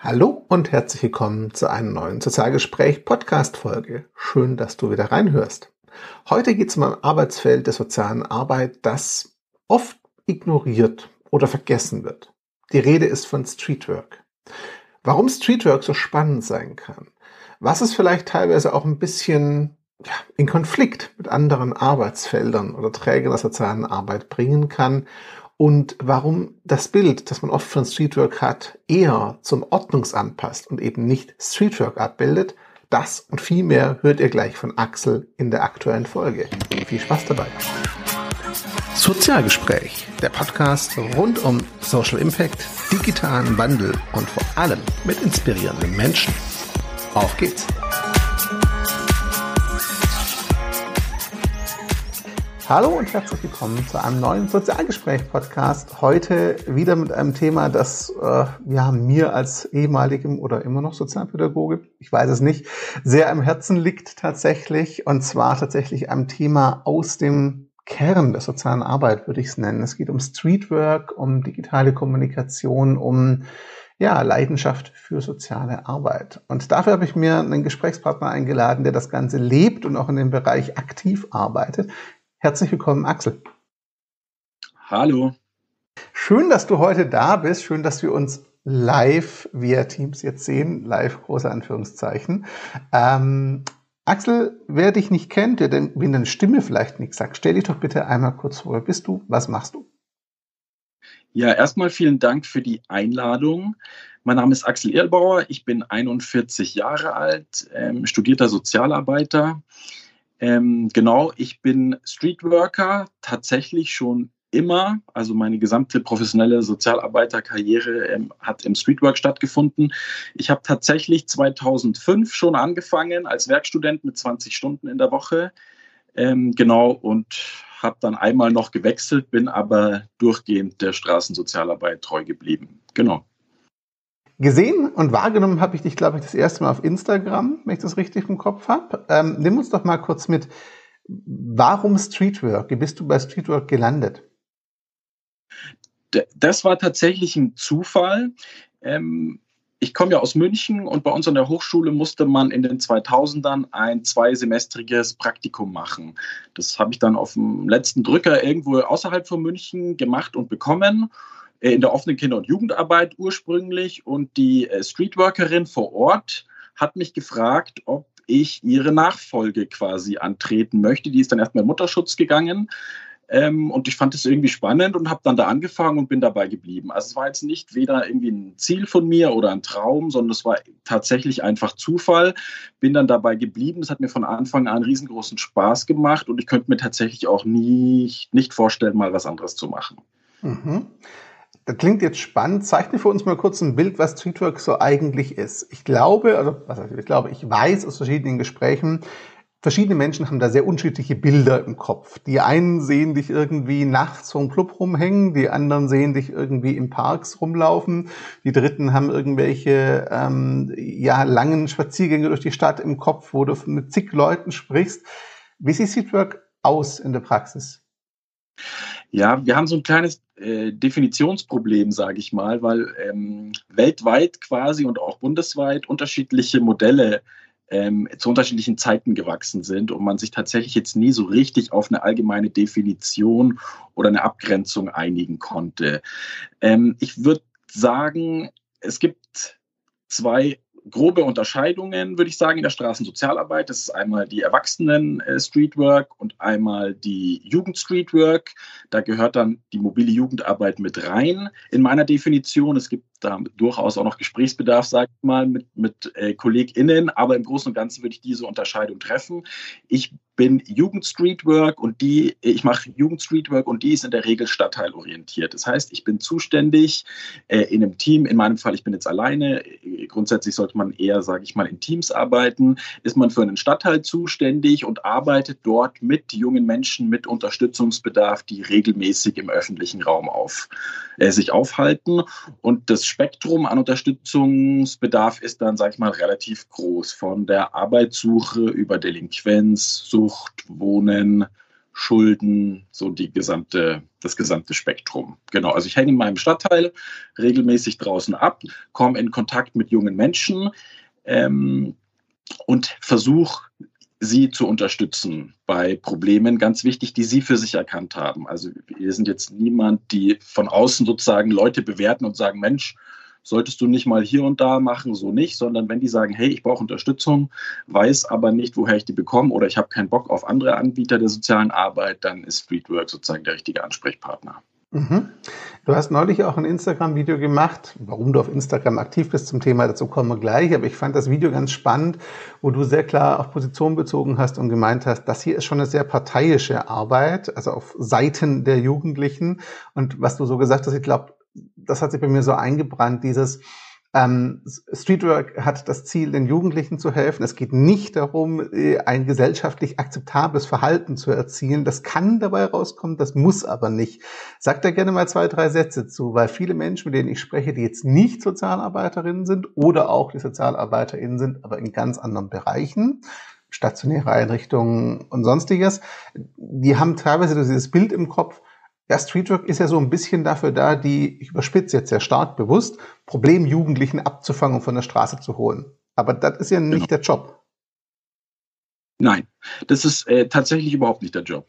Hallo und herzlich willkommen zu einem neuen Sozialgespräch Podcast Folge. Schön, dass du wieder reinhörst. Heute geht es um ein Arbeitsfeld der sozialen Arbeit, das oft ignoriert oder vergessen wird. Die Rede ist von Streetwork. Warum Streetwork so spannend sein kann, was es vielleicht teilweise auch ein bisschen ja, in Konflikt mit anderen Arbeitsfeldern oder Trägern der sozialen Arbeit bringen kann und warum das Bild, das man oft von Streetwork hat, eher zum Ordnungsamt passt und eben nicht Streetwork abbildet, das und viel mehr hört ihr gleich von Axel in der aktuellen Folge. Viel Spaß dabei. Sozialgespräch, der Podcast rund um Social Impact, digitalen Wandel und vor allem mit inspirierenden Menschen. Auf geht's! Hallo und herzlich willkommen zu einem neuen Sozialgespräch-Podcast. Heute wieder mit einem Thema, das äh, ja, mir als ehemaligem oder immer noch Sozialpädagoge, ich weiß es nicht, sehr am Herzen liegt tatsächlich. Und zwar tatsächlich einem Thema aus dem Kern der sozialen Arbeit, würde ich es nennen. Es geht um Streetwork, um digitale Kommunikation, um ja, Leidenschaft für soziale Arbeit. Und dafür habe ich mir einen Gesprächspartner eingeladen, der das Ganze lebt und auch in dem Bereich aktiv arbeitet. Herzlich willkommen, Axel. Hallo. Schön, dass du heute da bist. Schön, dass wir uns live via Teams jetzt sehen. Live, große Anführungszeichen. Ähm, Axel, wer dich nicht kennt, der denn, wenn deine Stimme vielleicht nichts sagt, stell dich doch bitte einmal kurz vor. Wer bist du? Was machst du? Ja, erstmal vielen Dank für die Einladung. Mein Name ist Axel Erlbauer. Ich bin 41 Jahre alt, ähm, studierter Sozialarbeiter. Ähm, genau, ich bin Streetworker, tatsächlich schon immer. Also meine gesamte professionelle Sozialarbeiterkarriere ähm, hat im Streetwork stattgefunden. Ich habe tatsächlich 2005 schon angefangen als Werkstudent mit 20 Stunden in der Woche. Ähm, genau, und habe dann einmal noch gewechselt, bin aber durchgehend der Straßensozialarbeit treu geblieben. Genau. Gesehen und wahrgenommen habe ich dich, glaube ich, das erste Mal auf Instagram, wenn ich das richtig im Kopf habe. Ähm, nimm uns doch mal kurz mit. Warum Streetwork? Wie bist du bei Streetwork gelandet? Das war tatsächlich ein Zufall. Ähm, ich komme ja aus München und bei uns an der Hochschule musste man in den 2000ern ein zweisemestriges Praktikum machen. Das habe ich dann auf dem letzten Drücker irgendwo außerhalb von München gemacht und bekommen. Äh, in der offenen Kinder- und Jugendarbeit ursprünglich und die äh, Streetworkerin vor Ort hat mich gefragt, ob ich ihre Nachfolge quasi antreten möchte. Die ist dann erstmal in Mutterschutz gegangen. Ähm, und ich fand es irgendwie spannend und habe dann da angefangen und bin dabei geblieben. Also es war jetzt nicht weder irgendwie ein Ziel von mir oder ein Traum, sondern es war tatsächlich einfach Zufall. Bin dann dabei geblieben. Es hat mir von Anfang an riesengroßen Spaß gemacht und ich könnte mir tatsächlich auch nie, nicht vorstellen, mal was anderes zu machen. Mhm. Das klingt jetzt spannend. Zeichne für uns mal kurz ein Bild, was Streetwork so eigentlich ist. Ich glaube, also was heißt, ich glaube, ich weiß aus verschiedenen Gesprächen, verschiedene Menschen haben da sehr unterschiedliche Bilder im Kopf. Die einen sehen dich irgendwie nachts vom Club rumhängen, die anderen sehen dich irgendwie im Parks rumlaufen, die dritten haben irgendwelche ähm, ja langen Spaziergänge durch die Stadt im Kopf, wo du mit zig Leuten sprichst. Wie sieht Streetwork aus in der Praxis? Ja, wir haben so ein kleines äh, Definitionsproblem, sage ich mal, weil ähm, weltweit quasi und auch bundesweit unterschiedliche Modelle ähm, zu unterschiedlichen Zeiten gewachsen sind und man sich tatsächlich jetzt nie so richtig auf eine allgemeine Definition oder eine Abgrenzung einigen konnte. Ähm, ich würde sagen, es gibt zwei grobe Unterscheidungen, würde ich sagen, in der Straßensozialarbeit. Das ist einmal die Erwachsenen-Streetwork und einmal die Jugend-Streetwork. Da gehört dann die mobile Jugendarbeit mit rein in meiner Definition. Es gibt da durchaus auch noch Gesprächsbedarf, sage ich mal, mit, mit äh, KollegInnen, aber im Großen und Ganzen würde ich diese Unterscheidung treffen. Ich bin Jugendstreetwork und die, ich mache Jugendstreetwork und die ist in der Regel stadtteilorientiert. Das heißt, ich bin zuständig äh, in einem Team, in meinem Fall, ich bin jetzt alleine. Grundsätzlich sollte man eher, sage ich mal, in Teams arbeiten. Ist man für einen Stadtteil zuständig und arbeitet dort mit jungen Menschen mit Unterstützungsbedarf, die regelmäßig im öffentlichen Raum auf, äh, sich aufhalten. Und das Spektrum an Unterstützungsbedarf ist dann, sage ich mal, relativ groß. Von der Arbeitssuche über Delinquenz, Sucht, Wohnen, Schulden, so die gesamte, das gesamte Spektrum. Genau, also ich hänge in meinem Stadtteil regelmäßig draußen ab, komme in Kontakt mit jungen Menschen ähm, und versuche sie zu unterstützen bei Problemen, ganz wichtig, die sie für sich erkannt haben. Also wir sind jetzt niemand, die von außen sozusagen Leute bewerten und sagen, Mensch, solltest du nicht mal hier und da machen, so nicht, sondern wenn die sagen, hey, ich brauche Unterstützung, weiß aber nicht, woher ich die bekomme oder ich habe keinen Bock auf andere Anbieter der sozialen Arbeit, dann ist Streetwork sozusagen der richtige Ansprechpartner. Mhm. Du hast neulich auch ein Instagram-Video gemacht, warum du auf Instagram aktiv bist zum Thema, dazu kommen wir gleich, aber ich fand das Video ganz spannend, wo du sehr klar auf Position bezogen hast und gemeint hast, das hier ist schon eine sehr parteiische Arbeit, also auf Seiten der Jugendlichen. Und was du so gesagt hast, ich glaube, das hat sich bei mir so eingebrannt, dieses ähm, Streetwork hat das Ziel, den Jugendlichen zu helfen. Es geht nicht darum, äh, ein gesellschaftlich akzeptables Verhalten zu erzielen. Das kann dabei rauskommen, das muss aber nicht. Sag da gerne mal zwei, drei Sätze zu, weil viele Menschen, mit denen ich spreche, die jetzt nicht Sozialarbeiterinnen sind oder auch die Sozialarbeiterinnen sind, aber in ganz anderen Bereichen, stationäre Einrichtungen und sonstiges, die haben teilweise dieses Bild im Kopf, ja, Streetwork ist ja so ein bisschen dafür da, die, ich überspitze jetzt sehr stark bewusst, Problemjugendlichen abzufangen und von der Straße zu holen. Aber das ist ja nicht genau. der Job. Nein, das ist äh, tatsächlich überhaupt nicht der Job.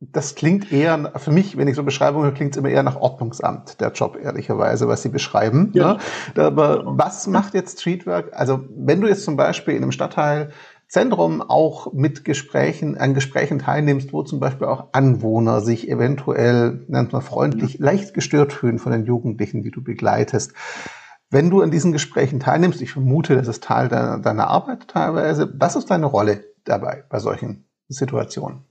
Das klingt eher, für mich, wenn ich so Beschreibungen höre, klingt es immer eher nach Ordnungsamt, der Job, ehrlicherweise, was Sie beschreiben. Ja. Ne? Aber was macht jetzt Streetwork? Also, wenn du jetzt zum Beispiel in einem Stadtteil Zentrum auch mit Gesprächen, an Gesprächen teilnimmst, wo zum Beispiel auch Anwohner sich eventuell, nennt man freundlich, ja. leicht gestört fühlen von den Jugendlichen, die du begleitest. Wenn du an diesen Gesprächen teilnimmst, ich vermute, das ist Teil deiner, deiner Arbeit teilweise, was ist deine Rolle dabei bei solchen Situationen?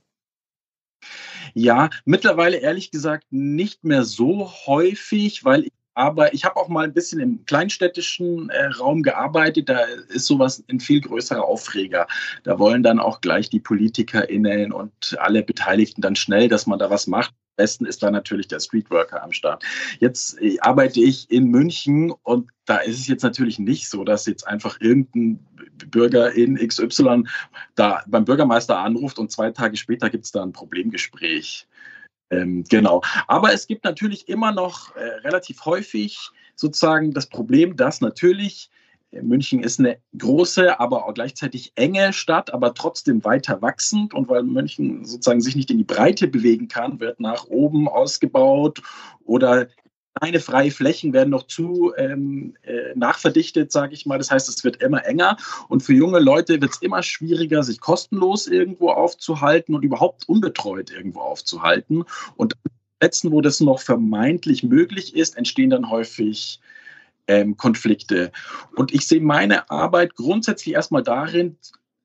Ja, mittlerweile ehrlich gesagt nicht mehr so häufig, weil ich aber ich habe auch mal ein bisschen im kleinstädtischen äh, Raum gearbeitet. Da ist sowas ein viel größerer Aufreger. Da wollen dann auch gleich die PolitikerInnen und alle Beteiligten dann schnell, dass man da was macht. Am besten ist da natürlich der Streetworker am Start. Jetzt äh, arbeite ich in München und da ist es jetzt natürlich nicht so, dass jetzt einfach irgendein Bürger in XY da beim Bürgermeister anruft und zwei Tage später gibt es da ein Problemgespräch. Ähm, genau. Aber es gibt natürlich immer noch äh, relativ häufig sozusagen das Problem, dass natürlich äh, München ist eine große, aber auch gleichzeitig enge Stadt, aber trotzdem weiter wachsend. Und weil München sozusagen sich nicht in die Breite bewegen kann, wird nach oben ausgebaut oder kleine freie Flächen werden noch zu ähm, äh, nachverdichtet, sage ich mal. Das heißt, es wird immer enger und für junge Leute wird es immer schwieriger, sich kostenlos irgendwo aufzuhalten und überhaupt unbetreut irgendwo aufzuhalten. Und letzten, wo das noch vermeintlich möglich ist, entstehen dann häufig ähm, Konflikte. Und ich sehe meine Arbeit grundsätzlich erstmal darin,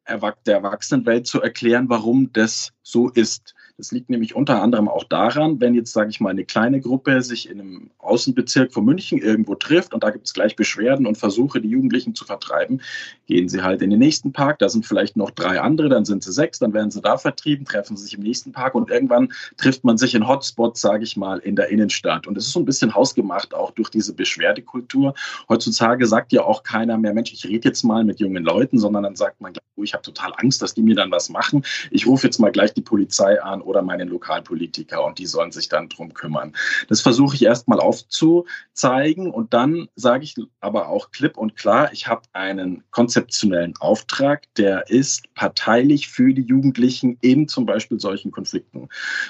der Erwachsenenwelt zu erklären, warum das so ist. Das liegt nämlich unter anderem auch daran, wenn jetzt, sage ich mal, eine kleine Gruppe sich in einem Außenbezirk von München irgendwo trifft und da gibt es gleich Beschwerden und Versuche, die Jugendlichen zu vertreiben, gehen sie halt in den nächsten Park, da sind vielleicht noch drei andere, dann sind sie sechs, dann werden sie da vertrieben, treffen sie sich im nächsten Park und irgendwann trifft man sich in Hotspots, sage ich mal, in der Innenstadt. Und es ist so ein bisschen hausgemacht, auch durch diese Beschwerdekultur. Heutzutage sagt ja auch keiner mehr, Mensch, ich rede jetzt mal mit jungen Leuten, sondern dann sagt man, oh, ich habe total Angst, dass die mir dann was machen. Ich rufe jetzt mal gleich die Polizei an oder meinen Lokalpolitiker und die sollen sich dann drum kümmern. Das versuche ich erstmal aufzuzeigen und dann sage ich aber auch klipp und klar, ich habe einen konzeptionellen Auftrag, der ist parteilich für die Jugendlichen in zum Beispiel solchen Konflikten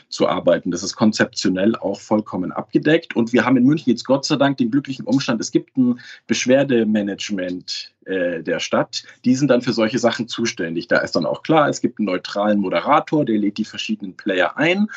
zu arbeiten. Das ist konzeptionell auch vollkommen abgedeckt und wir haben in München jetzt Gott sei Dank den glücklichen Umstand, es gibt ein Beschwerdemanagement äh, der Stadt, die sind dann für solche Sachen zuständig. Da ist dann auch klar, es gibt einen neutralen Moderator, der lädt die verschiedenen Player ein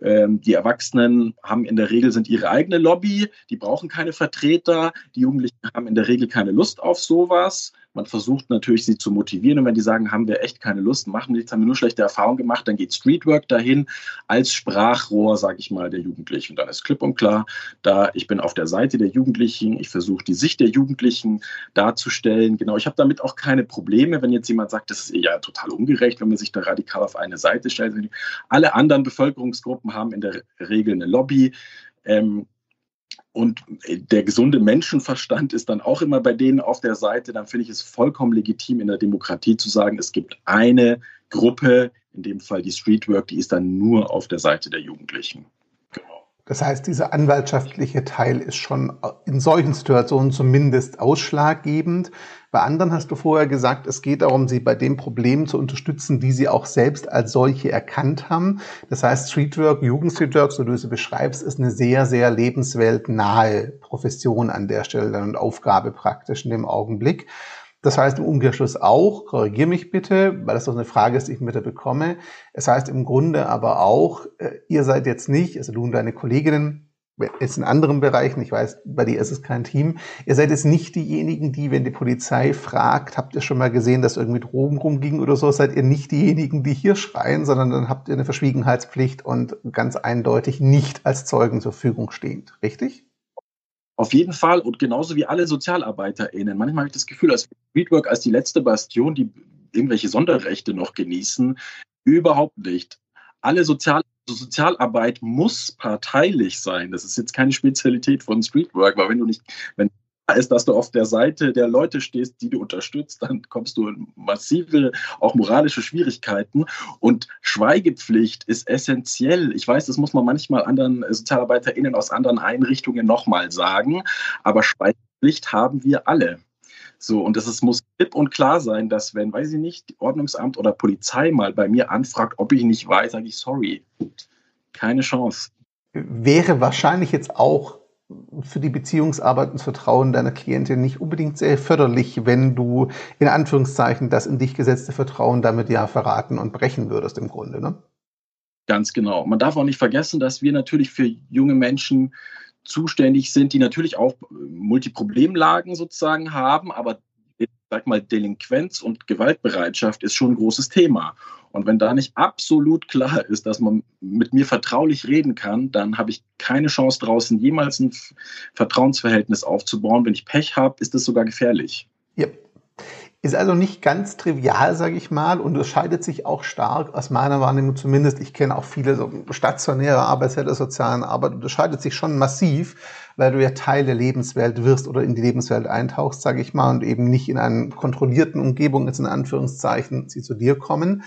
ähm, die Erwachsenen haben in der Regel sind ihre eigene Lobby, die brauchen keine Vertreter. Die Jugendlichen haben in der Regel keine Lust auf sowas. Man versucht natürlich, sie zu motivieren. Und wenn die sagen, haben wir echt keine Lust, machen nichts, haben wir nur schlechte Erfahrungen gemacht, dann geht Streetwork dahin als Sprachrohr, sage ich mal, der Jugendlichen. Und dann ist klipp und klar, da ich bin auf der Seite der Jugendlichen, ich versuche die Sicht der Jugendlichen darzustellen. Genau, ich habe damit auch keine Probleme, wenn jetzt jemand sagt, das ist ja total ungerecht, wenn man sich da radikal auf eine Seite stellt. Alle anderen Bevölkerungsgruppen haben in der Regel eine Lobby. Ähm, und der gesunde Menschenverstand ist dann auch immer bei denen auf der Seite, dann finde ich es vollkommen legitim in der Demokratie zu sagen, es gibt eine Gruppe, in dem Fall die Streetwork, die ist dann nur auf der Seite der Jugendlichen. Das heißt, dieser anwaltschaftliche Teil ist schon in solchen Situationen zumindest ausschlaggebend. Bei anderen hast du vorher gesagt, es geht darum, sie bei den Problemen zu unterstützen, die sie auch selbst als solche erkannt haben. Das heißt, Streetwork, Jugendstreetwork, so du es beschreibst, ist eine sehr, sehr lebensweltnahe Profession an der Stelle und Aufgabe praktisch in dem Augenblick. Das heißt im Umkehrschluss auch, korrigier mich bitte, weil das doch eine Frage ist, die ich wieder bekomme. Es heißt im Grunde aber auch, äh, ihr seid jetzt nicht, also du und deine Kolleginnen, jetzt in anderen Bereichen, ich weiß, bei dir ist es kein Team, ihr seid jetzt nicht diejenigen, die, wenn die Polizei fragt, habt ihr schon mal gesehen, dass irgendwie Drogen rumging oder so, seid ihr nicht diejenigen, die hier schreien, sondern dann habt ihr eine Verschwiegenheitspflicht und ganz eindeutig nicht als Zeugen zur Verfügung stehend, richtig? Auf jeden Fall und genauso wie alle SozialarbeiterInnen. Manchmal habe ich das Gefühl, als Streetwork als die letzte Bastion, die irgendwelche Sonderrechte noch genießen, überhaupt nicht. Alle Sozial also Sozialarbeit muss parteilich sein. Das ist jetzt keine Spezialität von Streetwork, weil wenn du nicht, wenn ist, dass du auf der Seite der Leute stehst, die du unterstützt, dann kommst du in massive, auch moralische Schwierigkeiten. Und Schweigepflicht ist essentiell. Ich weiß, das muss man manchmal anderen SozialarbeiterInnen aus anderen Einrichtungen nochmal sagen, aber Schweigepflicht haben wir alle. So, und es muss klipp und klar sein, dass wenn, weiß ich nicht, Ordnungsamt oder Polizei mal bei mir anfragt, ob ich nicht weiß, sage ich sorry. Keine Chance. Wäre wahrscheinlich jetzt auch für die Beziehungsarbeit und das Vertrauen deiner Klientin nicht unbedingt sehr förderlich, wenn du in Anführungszeichen das in dich gesetzte Vertrauen damit ja verraten und brechen würdest im Grunde, ne? Ganz genau. Man darf auch nicht vergessen, dass wir natürlich für junge Menschen zuständig sind, die natürlich auch Multiproblemlagen sozusagen haben, aber ich sag mal, Delinquenz und Gewaltbereitschaft ist schon ein großes Thema. Und wenn da nicht absolut klar ist, dass man mit mir vertraulich reden kann, dann habe ich keine Chance draußen jemals ein Vertrauensverhältnis aufzubauen. Wenn ich Pech habe, ist das sogar gefährlich. Ja. Ist also nicht ganz trivial, sage ich mal, und unterscheidet sich auch stark aus meiner Wahrnehmung zumindest. Ich kenne auch viele so stationäre Arbeitsfelder der sozialen Arbeit, unterscheidet sich schon massiv, weil du ja Teil der Lebenswelt wirst oder in die Lebenswelt eintauchst, sage ich mal, und eben nicht in einer kontrollierten Umgebung, jetzt in Anführungszeichen, sie zu dir kommen.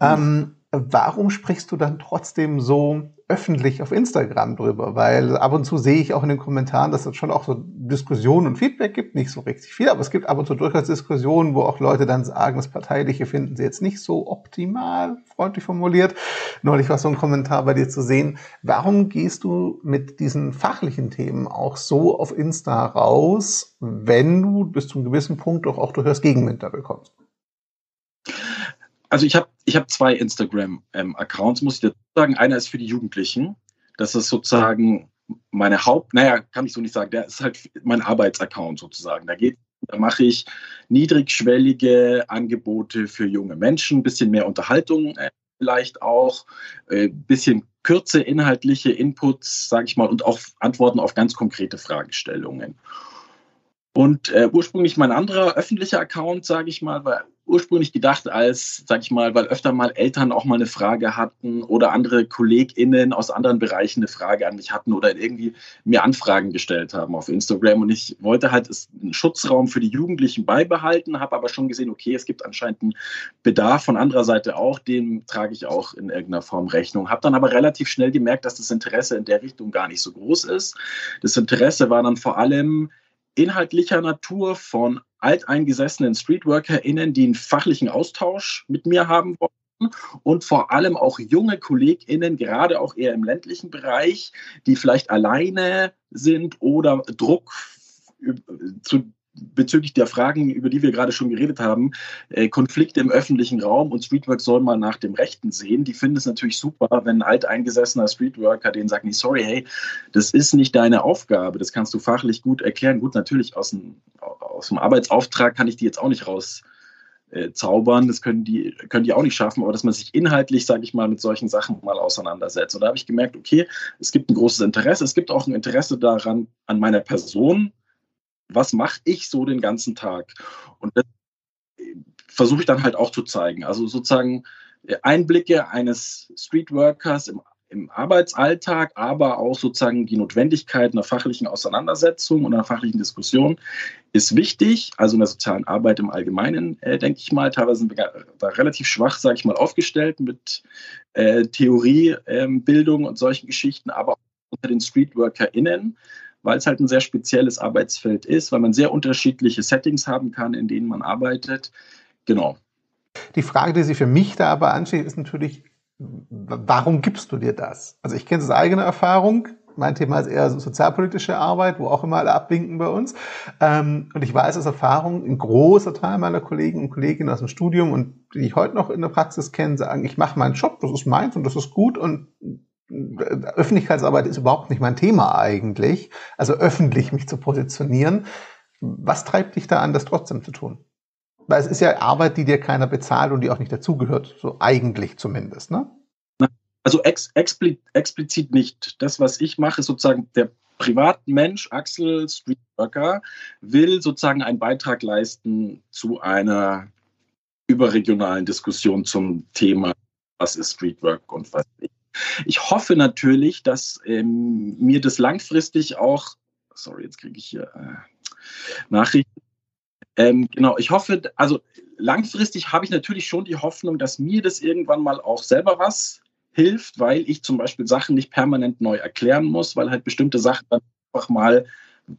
Ähm, warum sprichst du dann trotzdem so öffentlich auf Instagram drüber? Weil ab und zu sehe ich auch in den Kommentaren, dass es schon auch so Diskussionen und Feedback gibt, nicht so richtig viel, aber es gibt ab und zu durchaus Diskussionen, wo auch Leute dann sagen, das Parteiliche finden sie jetzt nicht so optimal, freundlich formuliert. Neulich war so ein Kommentar bei dir zu sehen. Warum gehst du mit diesen fachlichen Themen auch so auf Insta raus, wenn du bis zu einem gewissen Punkt doch auch durchaus Gegenwind da bekommst? Also ich habe ich hab zwei Instagram-Accounts, muss ich dazu sagen. Einer ist für die Jugendlichen. Das ist sozusagen meine Haupt, naja, kann ich so nicht sagen, der ist halt mein Arbeitsaccount sozusagen. Da geht, da mache ich niedrigschwellige Angebote für junge Menschen, ein bisschen mehr Unterhaltung äh, vielleicht auch, ein äh, bisschen kürze inhaltliche Inputs, sage ich mal, und auch Antworten auf ganz konkrete Fragestellungen. Und äh, ursprünglich mein anderer öffentlicher Account, sage ich mal, war ursprünglich gedacht als, sag ich mal, weil öfter mal Eltern auch mal eine Frage hatten oder andere KollegInnen aus anderen Bereichen eine Frage an mich hatten oder irgendwie mir Anfragen gestellt haben auf Instagram. Und ich wollte halt einen Schutzraum für die Jugendlichen beibehalten, habe aber schon gesehen, okay, es gibt anscheinend einen Bedarf von anderer Seite auch, dem trage ich auch in irgendeiner Form Rechnung. Habe dann aber relativ schnell gemerkt, dass das Interesse in der Richtung gar nicht so groß ist. Das Interesse war dann vor allem inhaltlicher Natur von alteingesessenen StreetworkerInnen, die einen fachlichen Austausch mit mir haben wollen. Und vor allem auch junge KollegInnen, gerade auch eher im ländlichen Bereich, die vielleicht alleine sind oder Druck zu bezüglich der Fragen, über die wir gerade schon geredet haben, äh, Konflikte im öffentlichen Raum und Streetwork soll mal nach dem Rechten sehen. Die finden es natürlich super, wenn ein alteingesessener Streetworker denen sagt, nee, sorry, hey, das ist nicht deine Aufgabe, das kannst du fachlich gut erklären. Gut, natürlich aus dem, aus dem Arbeitsauftrag kann ich die jetzt auch nicht raus äh, zaubern, das können die, können die auch nicht schaffen, aber dass man sich inhaltlich, sage ich mal, mit solchen Sachen mal auseinandersetzt. Und da habe ich gemerkt, okay, es gibt ein großes Interesse, es gibt auch ein Interesse daran, an meiner Person, was mache ich so den ganzen Tag? Und das versuche ich dann halt auch zu zeigen. Also sozusagen äh, Einblicke eines Streetworkers im im Arbeitsalltag, aber auch sozusagen die Notwendigkeit einer fachlichen Auseinandersetzung und einer fachlichen Diskussion ist wichtig. Also in der sozialen Arbeit im Allgemeinen, äh, denke ich mal. Teilweise sind wir da relativ schwach, sage ich mal, aufgestellt mit äh, Theoriebildung ähm, und solchen Geschichten, aber auch unter den StreetworkerInnen, weil es halt ein sehr spezielles Arbeitsfeld ist, weil man sehr unterschiedliche Settings haben kann, in denen man arbeitet. Genau. Die Frage, die sich für mich da aber ansteht, ist natürlich, warum gibst du dir das? Also ich kenne es aus eigener Erfahrung. Mein Thema ist eher sozialpolitische Arbeit, wo auch immer alle abwinken bei uns. Ähm, und ich weiß aus Erfahrung, ein großer Teil meiner Kollegen und Kolleginnen aus dem Studium und die ich heute noch in der Praxis kenne, sagen, ich mache meinen Job, das ist meins und das ist gut und Öffentlichkeitsarbeit ist überhaupt nicht mein Thema eigentlich. Also öffentlich mich zu positionieren. Was treibt dich da an, das trotzdem zu tun? Weil es ist ja Arbeit, die dir keiner bezahlt und die auch nicht dazugehört, so eigentlich zumindest, ne? Also ex, explizit, explizit nicht. Das, was ich mache, ist sozusagen der Privatmensch, Axel Streetworker, will sozusagen einen Beitrag leisten zu einer überregionalen Diskussion zum Thema, was ist Streetwork und was nicht. Ich hoffe natürlich, dass ähm, mir das langfristig auch, sorry, jetzt kriege ich hier äh, Nachrichten, ähm, genau, ich hoffe, also langfristig habe ich natürlich schon die Hoffnung, dass mir das irgendwann mal auch selber was hilft, weil ich zum Beispiel Sachen nicht permanent neu erklären muss, weil halt bestimmte Sachen dann einfach mal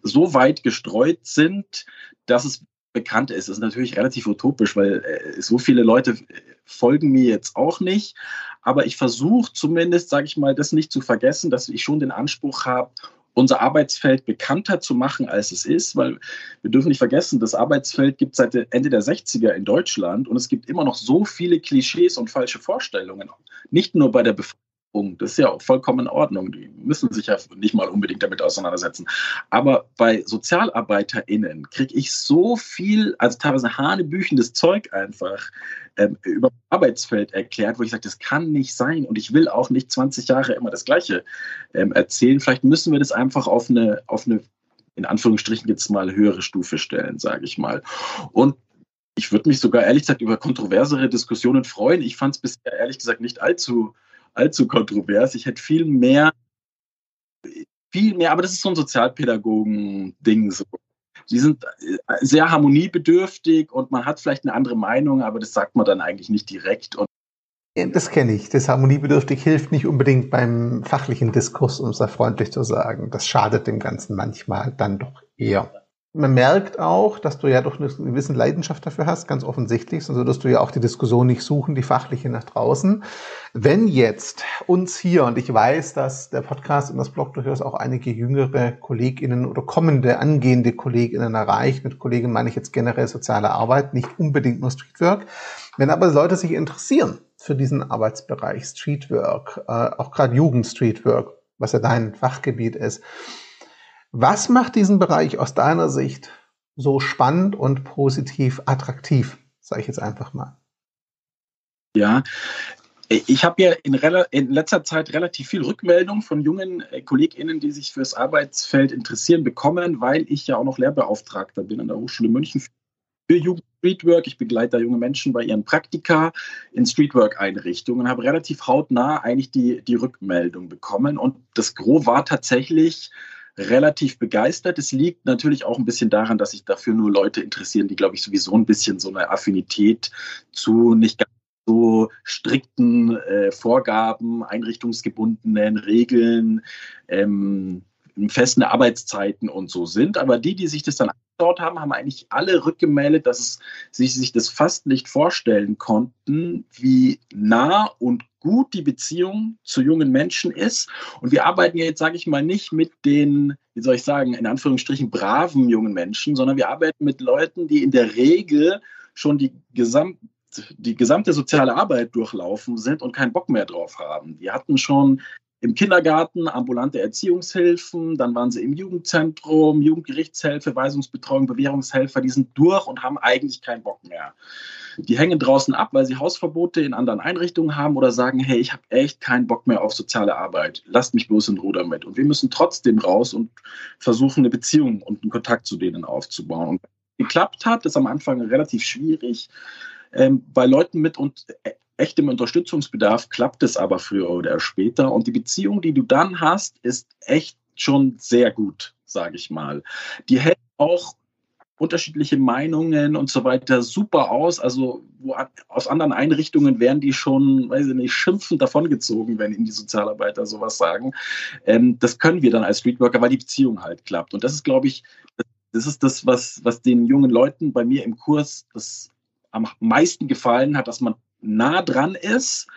so weit gestreut sind, dass es bekannt ist. Ist natürlich relativ utopisch, weil äh, so viele Leute äh, folgen mir jetzt auch nicht. Aber ich versuche zumindest, sage ich mal, das nicht zu vergessen, dass ich schon den Anspruch habe, unser Arbeitsfeld bekannter zu machen, als es ist, weil wir dürfen nicht vergessen, das Arbeitsfeld gibt seit Ende der 60er in Deutschland und es gibt immer noch so viele Klischees und falsche Vorstellungen, nicht nur bei der Bevölkerung, das ist ja auch vollkommen in Ordnung. Die müssen sich ja nicht mal unbedingt damit auseinandersetzen. Aber bei SozialarbeiterInnen kriege ich so viel, also teilweise hanebüchendes Zeug einfach ähm, über Arbeitsfeld erklärt, wo ich sage, das kann nicht sein und ich will auch nicht 20 Jahre immer das Gleiche ähm, erzählen. Vielleicht müssen wir das einfach auf eine, auf eine in Anführungsstrichen jetzt mal höhere Stufe stellen, sage ich mal. Und ich würde mich sogar ehrlich gesagt über kontroversere Diskussionen freuen. Ich fand es bisher ehrlich gesagt nicht allzu allzu kontrovers. Ich hätte viel mehr, viel mehr, aber das ist so ein Sozialpädagogen-Ding. So. Die sind äh, sehr harmoniebedürftig und man hat vielleicht eine andere Meinung, aber das sagt man dann eigentlich nicht direkt. Und das kenne ich. Das harmoniebedürftig hilft nicht unbedingt beim fachlichen Diskurs, um es da freundlich zu sagen. Das schadet dem Ganzen manchmal dann doch eher man merkt auch, dass du ja doch eine gewisse Leidenschaft dafür hast, ganz offensichtlich, sonst würdest du ja auch die Diskussion nicht suchen, die fachliche nach draußen. Wenn jetzt uns hier, und ich weiß, dass der Podcast und das Blog durchaus auch einige jüngere KollegInnen oder kommende, angehende KollegInnen erreicht, mit Kollegen meine ich jetzt generell soziale Arbeit, nicht unbedingt nur Streetwork. Wenn aber Leute sich interessieren für diesen Arbeitsbereich Streetwork, äh, auch gerade Jugend-Streetwork, was ja dein Fachgebiet ist, was macht diesen Bereich aus deiner Sicht so spannend und positiv attraktiv, sage ich jetzt einfach mal? Ja, ich habe ja in, in, letzter Zeit relativ viel Rückmeldung von jungen äh, KollegInnen, die sich fürs Arbeitsfeld interessieren, bekommen, weil ich ja auch noch Lehrbeauftragter bin an der Hochschule München für Jugend Streetwork. Ich begleite da junge Menschen bei ihren Praktika in Streetwork-Einrichtungen und habe relativ hautnah eigentlich die, die Rückmeldung bekommen. Und das Gros war tatsächlich relativ begeistert. Es liegt natürlich auch ein bisschen daran, dass sich dafür nur Leute interessieren, die, glaube ich, sowieso ein bisschen so eine Affinität zu nicht ganz so strikten äh, Vorgaben, einrichtungsgebundenen Regeln, ähm, festen Arbeitszeiten und so sind. Aber die, die sich das dann angeschaut haben, haben eigentlich alle rückgemeldet, dass es, sie sich das fast nicht vorstellen konnten, wie nah und gut die Beziehung zu jungen Menschen ist. Und wir arbeiten ja jetzt, sage ich mal, nicht mit den, wie soll ich sagen, in Anführungsstrichen braven jungen Menschen, sondern wir arbeiten mit Leuten, die in der Regel schon die gesamte die gesamte soziale Arbeit durchlaufen sind und keinen Bock mehr drauf haben. Die hatten schon im Kindergarten ambulante Erziehungshilfen, dann waren sie im Jugendzentrum, Jugendgerichtshilfe, Weisungsbetreuung, Bewährungshelfer, die sind durch und haben eigentlich keinen Bock mehr. Die hängen draußen ab, weil sie Hausverbote in anderen Einrichtungen haben oder sagen, hey, ich habe echt keinen Bock mehr auf soziale Arbeit, lasst mich bloß in Ruhe damit. Und wir müssen trotzdem raus und versuchen, eine Beziehung und einen Kontakt zu denen aufzubauen. Und geklappt hat, ist am Anfang relativ schwierig, ähm, bei Leuten mit und äh, echtem Unterstützungsbedarf klappt es aber früher oder später. Und die Beziehung, die du dann hast, ist echt schon sehr gut, sage ich mal. Die hält auch unterschiedliche Meinungen und so weiter super aus. Also wo, aus anderen Einrichtungen werden die schon, weiß ich nicht, schimpfend davongezogen, wenn ihnen die Sozialarbeiter sowas sagen. Ähm, das können wir dann als Streetworker, weil die Beziehung halt klappt. Und das ist, glaube ich, das ist das, was, was den jungen Leuten bei mir im Kurs das am meisten gefallen hat, dass man nah dran ist,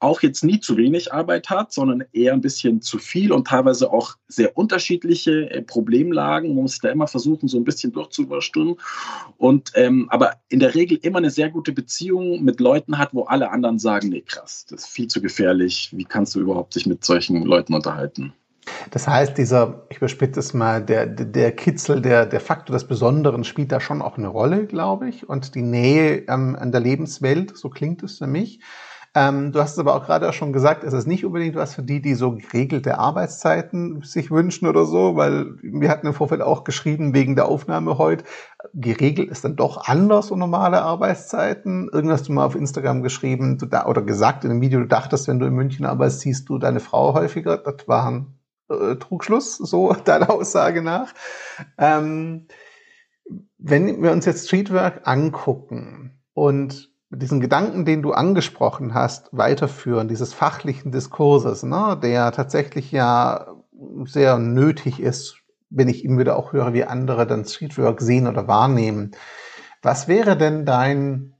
auch jetzt nie zu wenig Arbeit hat, sondern eher ein bisschen zu viel und teilweise auch sehr unterschiedliche äh, Problemlagen. Man muss da immer versuchen, so ein bisschen durchzuwursteln. Und ähm, aber in der Regel immer eine sehr gute Beziehung mit Leuten hat, wo alle anderen sagen, nee, krass, das ist viel zu gefährlich. Wie kannst du überhaupt dich mit solchen Leuten unterhalten? Das heißt, dieser, ich überspitze es mal, der, der Kitzel, der, der Faktor des Besonderen spielt da schon auch eine Rolle, glaube ich. Und die Nähe ähm, an der Lebenswelt, so klingt es für mich. Ähm, du hast es aber auch gerade auch schon gesagt, es ist nicht unbedingt was für die, die so geregelte Arbeitszeiten sich wünschen oder so, weil wir hatten im Vorfeld auch geschrieben, wegen der Aufnahme heute, geregelt ist dann doch anders so normale Arbeitszeiten. Irgendwas hast du mal auf Instagram geschrieben du da, oder gesagt in einem Video, du dachtest, wenn du in München arbeitest, siehst du deine Frau häufiger. Das war ein äh, Trugschluss, so deiner Aussage nach. Ähm, wenn wir uns jetzt Streetwork angucken und diesen Gedanken, den du angesprochen hast, weiterführen, dieses fachlichen Diskurses, ne, der tatsächlich ja sehr nötig ist, wenn ich immer wieder auch höre, wie andere dann Streetwork sehen oder wahrnehmen. Was wäre denn dein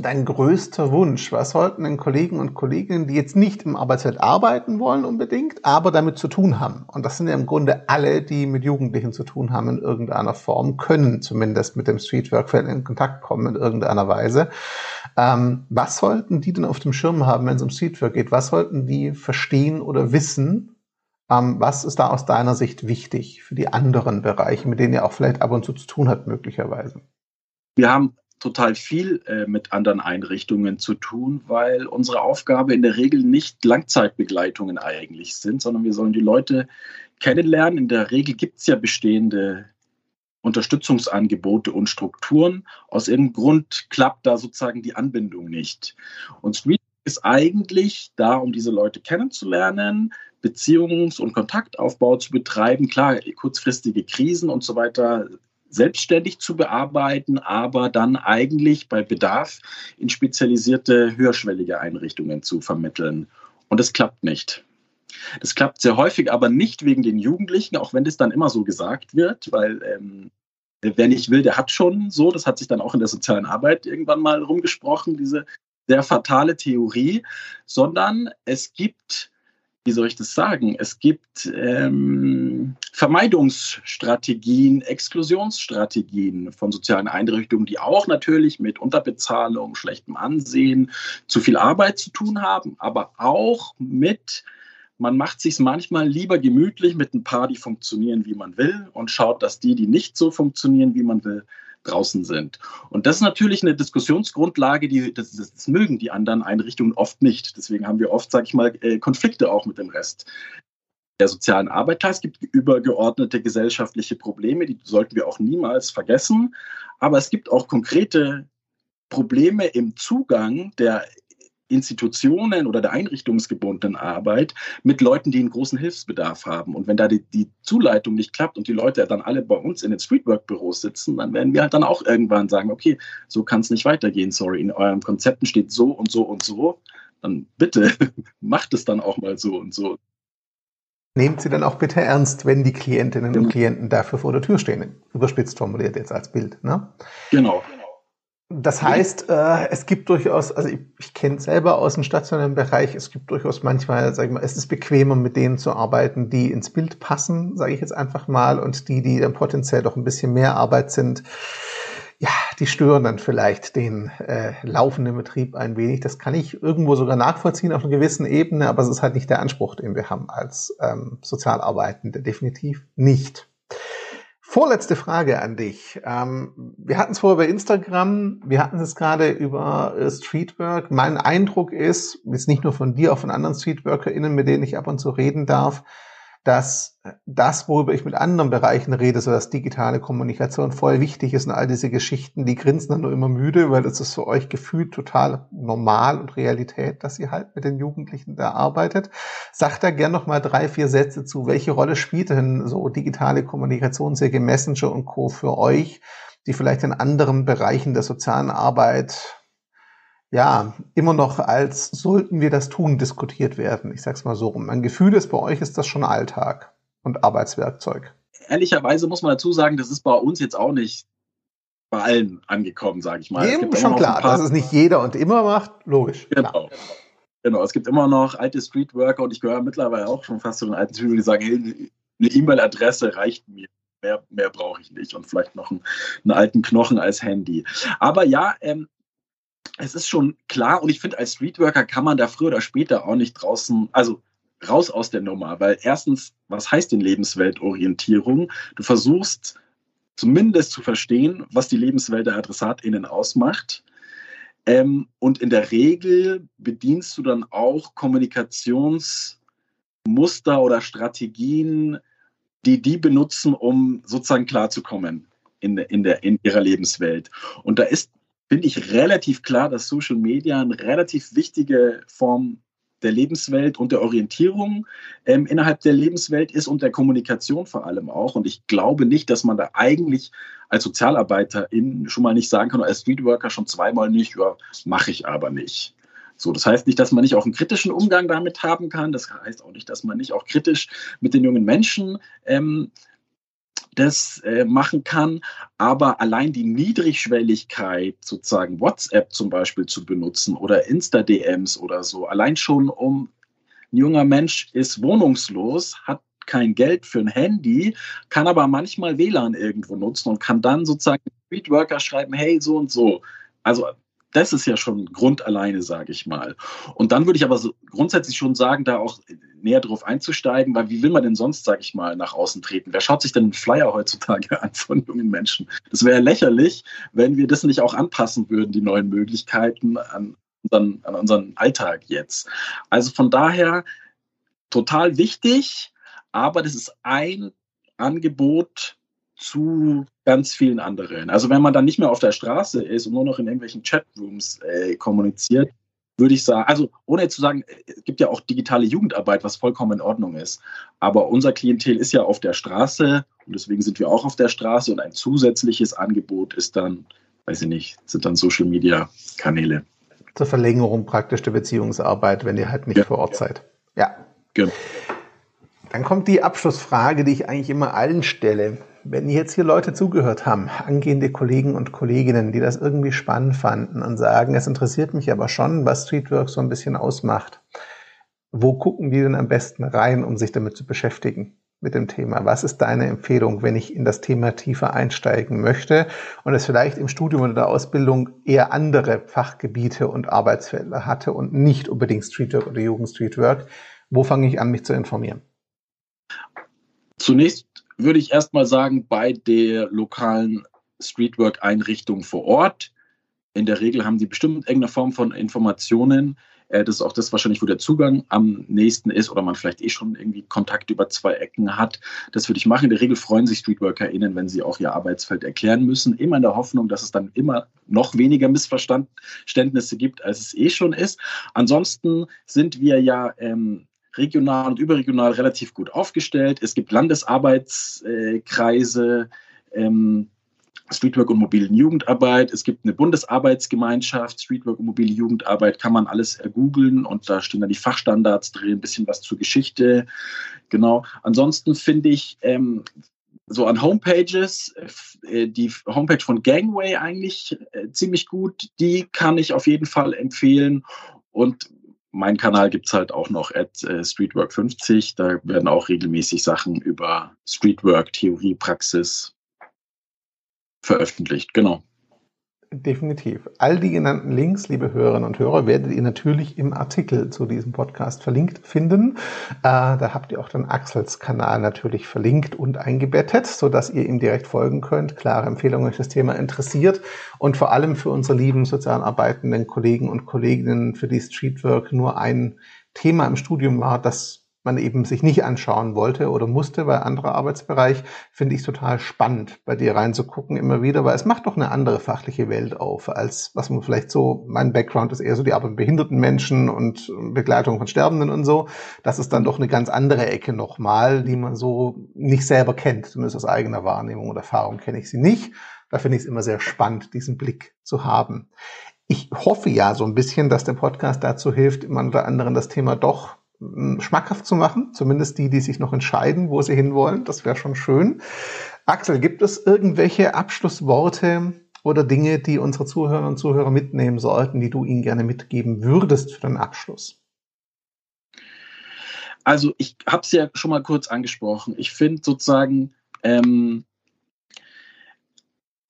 dein größter Wunsch? Was sollten denn Kollegen und Kolleginnen, die jetzt nicht im Arbeitsfeld arbeiten wollen unbedingt, aber damit zu tun haben? Und das sind ja im Grunde alle, die mit Jugendlichen zu tun haben in irgendeiner Form, können zumindest mit dem Streetwork-Feld in Kontakt kommen in irgendeiner Weise. Ähm, was sollten die denn auf dem Schirm haben, wenn es um Streetwork geht? Was sollten die verstehen oder wissen? Ähm, was ist da aus deiner Sicht wichtig für die anderen Bereiche, mit denen ihr auch vielleicht ab und zu zu tun habt, möglicherweise? Wir haben total viel äh, mit anderen Einrichtungen zu tun, weil unsere Aufgabe in der Regel nicht Langzeitbegleitungen eigentlich sind, sondern wir sollen die Leute kennenlernen. In der Regel gibt es ja bestehende Unterstützungsangebote und Strukturen. Aus irgendeinem Grund klappt da sozusagen die Anbindung nicht. Und Street ist eigentlich da, um diese Leute kennenzulernen, Beziehungs- und Kontaktaufbau zu betreiben. Klar, kurzfristige Krisen und so weiter selbstständig zu bearbeiten, aber dann eigentlich bei Bedarf in spezialisierte, höherschwellige Einrichtungen zu vermitteln. Und das klappt nicht. Das klappt sehr häufig, aber nicht wegen den Jugendlichen, auch wenn das dann immer so gesagt wird, weil ähm, wer nicht will, der hat schon so. Das hat sich dann auch in der sozialen Arbeit irgendwann mal rumgesprochen, diese sehr fatale Theorie, sondern es gibt wie soll ich das sagen? Es gibt ähm, Vermeidungsstrategien, Exklusionsstrategien von sozialen Einrichtungen, die auch natürlich mit Unterbezahlung, schlechtem Ansehen, zu viel Arbeit zu tun haben, aber auch mit, man macht sich manchmal lieber gemütlich mit ein paar, die funktionieren, wie man will und schaut, dass die, die nicht so funktionieren, wie man will, draußen sind. Und das ist natürlich eine Diskussionsgrundlage, die das, das mögen die anderen Einrichtungen oft nicht. Deswegen haben wir oft, sage ich mal, äh, Konflikte auch mit dem Rest der sozialen Arbeit. Klar, es gibt übergeordnete gesellschaftliche Probleme, die sollten wir auch niemals vergessen. Aber es gibt auch konkrete Probleme im Zugang der Institutionen oder der einrichtungsgebundenen Arbeit mit Leuten, die einen großen Hilfsbedarf haben. Und wenn da die, die Zuleitung nicht klappt und die Leute dann alle bei uns in den Streetwork-Büros sitzen, dann werden wir halt dann auch irgendwann sagen, okay, so kann es nicht weitergehen, sorry, in euren Konzepten steht so und so und so, dann bitte macht es dann auch mal so und so. Nehmt sie dann auch bitte ernst, wenn die Klientinnen und Klienten dafür vor der Tür stehen. Überspitzt formuliert jetzt als Bild. Ne? Genau. Das heißt, äh, es gibt durchaus, also ich, ich kenne selber aus dem stationären Bereich, es gibt durchaus manchmal, sag ich mal, es ist bequemer, mit denen zu arbeiten, die ins Bild passen, sage ich jetzt einfach mal, und die, die dann potenziell doch ein bisschen mehr Arbeit sind, ja, die stören dann vielleicht den äh, laufenden Betrieb ein wenig. Das kann ich irgendwo sogar nachvollziehen auf einer gewissen Ebene, aber es ist halt nicht der Anspruch, den wir haben als ähm, Sozialarbeitende, definitiv nicht. Vorletzte Frage an dich. Ähm, wir hatten es vorher bei Instagram, wir hatten es gerade über äh, Streetwork. Mein Eindruck ist, jetzt nicht nur von dir, auch von anderen StreetworkerInnen, mit denen ich ab und zu reden darf, dass das, worüber ich mit anderen Bereichen rede, so dass digitale Kommunikation voll wichtig ist und all diese Geschichten, die grinsen dann nur immer müde, weil das ist für euch gefühlt total normal und Realität, dass ihr halt mit den Jugendlichen da arbeitet. Sagt da gern noch mal drei, vier Sätze zu. Welche Rolle spielt denn so digitale Kommunikation, sehr Messenger und Co. für euch, die vielleicht in anderen Bereichen der sozialen Arbeit ja, immer noch als sollten wir das tun diskutiert werden. Ich sag's mal so rum. Mein Gefühl ist, bei euch ist das schon Alltag und Arbeitswerkzeug. Ehrlicherweise muss man dazu sagen, das ist bei uns jetzt auch nicht bei allen angekommen, sage ich mal. Jedem schon klar, dass es nicht jeder und immer macht, logisch. Genau. Klar. Genau, es gibt immer noch alte Streetworker und ich gehöre mittlerweile auch schon fast zu den alten Streetworker, die sagen, hey, eine E-Mail-Adresse reicht mir. Mehr, mehr brauche ich nicht und vielleicht noch einen, einen, alten Knochen als Handy. Aber ja, ähm, es ist schon klar und ich finde, als Streetworker kann man da früher oder später auch nicht draußen, also raus aus der Nummer, weil erstens, was heißt denn Lebensweltorientierung? Du versuchst zumindest zu verstehen, was die Lebenswelt der AdressatInnen ausmacht. Ähm, und in der Regel bedienst du dann auch Kommunikationsmuster oder Strategien, die die benutzen, um sozusagen klarzukommen in, in, der, in ihrer Lebenswelt. Und da ist finde ich relativ klar, dass Social Media eine relativ wichtige Form der Lebenswelt und der Orientierung ähm, innerhalb der Lebenswelt ist und der Kommunikation vor allem auch. Und ich glaube nicht, dass man da eigentlich als Sozialarbeiterin schon mal nicht sagen kann, als Streetworker schon zweimal nicht, ja, mache ich aber nicht. So, das heißt nicht, dass man nicht auch einen kritischen Umgang damit haben kann. Das heißt auch nicht, dass man nicht auch kritisch mit den jungen Menschen ähm, das äh, machen kann. Aber allein die Niedrigschwelligkeit, sozusagen WhatsApp zum Beispiel zu benutzen oder Insta-DMs oder so, allein schon um ein junger Mensch ist wohnungslos, hat kein Geld für ein Handy, kann aber manchmal WLAN irgendwo nutzen und kann dann sozusagen Streetworker schreiben, hey, so und so. Also das ist ja schon Grund alleine, sage ich mal. Und dann würde ich aber so grundsätzlich schon sagen, da auch näher drauf einzusteigen, weil wie will man denn sonst, sage ich mal, nach außen treten? Wer schaut sich denn einen Flyer heutzutage an von jungen Menschen? Das wäre lächerlich, wenn wir das nicht auch anpassen würden, die neuen Möglichkeiten an unseren, an unseren Alltag jetzt. Also von daher total wichtig, aber das ist ein Angebot zu ganz vielen anderen. Also wenn man dann nicht mehr auf der Straße ist und nur noch in irgendwelchen Chatrooms äh, kommuniziert, würde ich sagen, also ohne zu sagen, es gibt ja auch digitale Jugendarbeit, was vollkommen in Ordnung ist. Aber unser Klientel ist ja auf der Straße und deswegen sind wir auch auf der Straße und ein zusätzliches Angebot ist dann, weiß ich nicht, sind dann Social Media Kanäle. Zur Verlängerung praktisch der Beziehungsarbeit, wenn ihr halt nicht ja. vor Ort seid. Ja. Genau. Dann kommt die Abschlussfrage, die ich eigentlich immer allen stelle. Wenn jetzt hier Leute zugehört haben, angehende Kollegen und Kolleginnen, die das irgendwie spannend fanden und sagen, es interessiert mich aber schon, was Streetwork so ein bisschen ausmacht, wo gucken die denn am besten rein, um sich damit zu beschäftigen? mit dem Thema. Was ist deine Empfehlung, wenn ich in das Thema tiefer einsteigen möchte und es vielleicht im Studium oder der Ausbildung eher andere Fachgebiete und Arbeitsfelder hatte und nicht unbedingt Streetwork oder Jugendstreetwork? Wo fange ich an, mich zu informieren? Zunächst würde ich erstmal sagen, bei der lokalen Streetwork-Einrichtung vor Ort. In der Regel haben sie bestimmt irgendeine Form von Informationen. Äh, das ist auch das wahrscheinlich, wo der Zugang am nächsten ist oder man vielleicht eh schon irgendwie Kontakt über zwei Ecken hat. Das würde ich machen. In der Regel freuen sich StreetworkerInnen, wenn sie auch ihr Arbeitsfeld erklären müssen. Immer in der Hoffnung, dass es dann immer noch weniger Missverständnisse gibt, als es eh schon ist. Ansonsten sind wir ja ähm, regional und überregional relativ gut aufgestellt. Es gibt Landesarbeitskreise, ähm, Streetwork und mobile Jugendarbeit. Es gibt eine Bundesarbeitsgemeinschaft, Streetwork und mobile Jugendarbeit, kann man alles googeln und da stehen dann die Fachstandards drin, ein bisschen was zur Geschichte. Genau. Ansonsten finde ich ähm, so an Homepages, äh, die Homepage von Gangway eigentlich äh, ziemlich gut, die kann ich auf jeden Fall empfehlen. Und mein Kanal gibt es halt auch noch at äh, Streetwork50. Da werden auch regelmäßig Sachen über Streetwork, Theorie, Praxis veröffentlicht. Genau. Definitiv. All die genannten Links, liebe Hörerinnen und Hörer, werdet ihr natürlich im Artikel zu diesem Podcast verlinkt finden. Äh, da habt ihr auch dann Axels Kanal natürlich verlinkt und eingebettet, so dass ihr ihm direkt folgen könnt. Klare Empfehlung, euch das Thema interessiert und vor allem für unsere lieben sozial arbeitenden Kollegen und Kolleginnen, für die Streetwork nur ein Thema im Studium war, das man eben sich nicht anschauen wollte oder musste, weil anderer Arbeitsbereich, finde ich total spannend, bei dir reinzugucken immer wieder, weil es macht doch eine andere fachliche Welt auf, als was man vielleicht so, mein Background ist eher so die Arbeit mit behinderten Menschen und Begleitung von Sterbenden und so. Das ist dann doch eine ganz andere Ecke nochmal, die man so nicht selber kennt, zumindest aus eigener Wahrnehmung und Erfahrung kenne ich sie nicht. Da finde ich es immer sehr spannend, diesen Blick zu haben. Ich hoffe ja so ein bisschen, dass der Podcast dazu hilft, im unter anderem das Thema doch schmackhaft zu machen, zumindest die, die sich noch entscheiden, wo sie hinwollen. Das wäre schon schön. Axel, gibt es irgendwelche Abschlussworte oder Dinge, die unsere Zuhörer und Zuhörer mitnehmen sollten, die du ihnen gerne mitgeben würdest für den Abschluss? Also ich habe es ja schon mal kurz angesprochen. Ich finde sozusagen, ähm,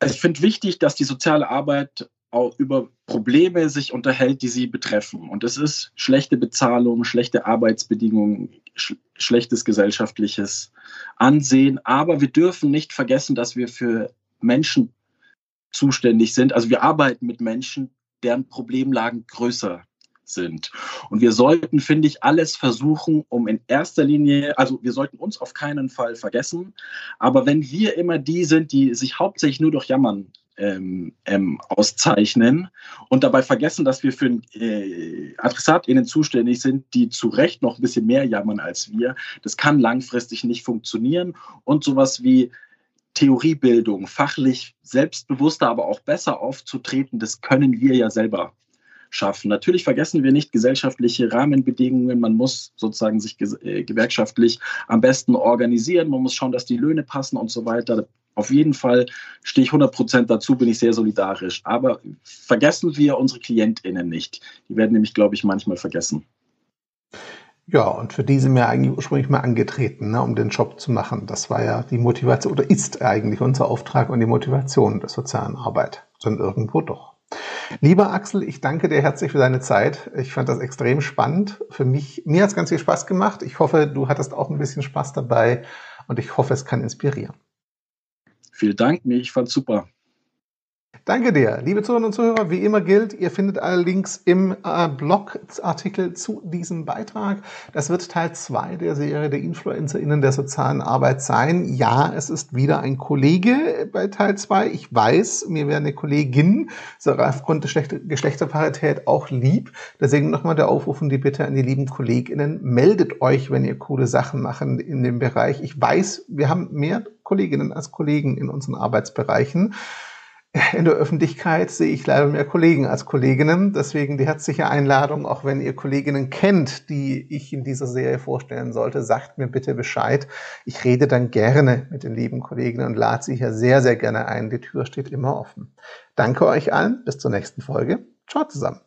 ich finde wichtig, dass die soziale Arbeit über Probleme sich unterhält, die sie betreffen. Und das ist schlechte Bezahlung, schlechte Arbeitsbedingungen, sch schlechtes gesellschaftliches Ansehen. Aber wir dürfen nicht vergessen, dass wir für Menschen zuständig sind. Also wir arbeiten mit Menschen, deren Problemlagen größer sind. Und wir sollten, finde ich, alles versuchen, um in erster Linie, also wir sollten uns auf keinen Fall vergessen. Aber wenn wir immer die sind, die sich hauptsächlich nur durch Jammern ähm, ähm, auszeichnen und dabei vergessen, dass wir für äh, AdressatInnen zuständig sind, die zu Recht noch ein bisschen mehr jammern als wir. Das kann langfristig nicht funktionieren und sowas wie Theoriebildung, fachlich selbstbewusster, aber auch besser aufzutreten, das können wir ja selber schaffen. Natürlich vergessen wir nicht gesellschaftliche Rahmenbedingungen. Man muss sozusagen sich äh, gewerkschaftlich am besten organisieren. Man muss schauen, dass die Löhne passen und so weiter. Auf jeden Fall stehe ich 100 Prozent dazu, bin ich sehr solidarisch. Aber vergessen wir unsere KlientInnen nicht. Die werden nämlich, glaube ich, manchmal vergessen. Ja, und für die sind wir eigentlich ursprünglich mal angetreten, ne, um den Job zu machen. Das war ja die Motivation oder ist eigentlich unser Auftrag und die Motivation der sozialen Arbeit. Dann irgendwo doch. Lieber Axel, ich danke dir herzlich für deine Zeit. Ich fand das extrem spannend. Für mich, mir hat es ganz viel Spaß gemacht. Ich hoffe, du hattest auch ein bisschen Spaß dabei und ich hoffe, es kann inspirieren. Vielen Dank, ich fand's super. Danke dir. Liebe Zuhörerinnen und Zuhörer, wie immer gilt, ihr findet alle Links im äh, Blogartikel zu diesem Beitrag. Das wird Teil zwei der Serie der InfluencerInnen der sozialen Arbeit sein. Ja, es ist wieder ein Kollege bei Teil zwei. Ich weiß, mir wäre eine Kollegin so aufgrund der Geschlechterparität auch lieb. Deswegen nochmal der Aufruf und die Bitte an die lieben KollegInnen. Meldet euch, wenn ihr coole Sachen machen in dem Bereich. Ich weiß, wir haben mehr Kolleginnen als Kollegen in unseren Arbeitsbereichen. In der Öffentlichkeit sehe ich leider mehr Kollegen als Kolleginnen. Deswegen die herzliche Einladung, auch wenn ihr Kolleginnen kennt, die ich in dieser Serie vorstellen sollte, sagt mir bitte Bescheid. Ich rede dann gerne mit den lieben Kolleginnen und lade sie hier sehr, sehr gerne ein. Die Tür steht immer offen. Danke euch allen. Bis zur nächsten Folge. Ciao zusammen.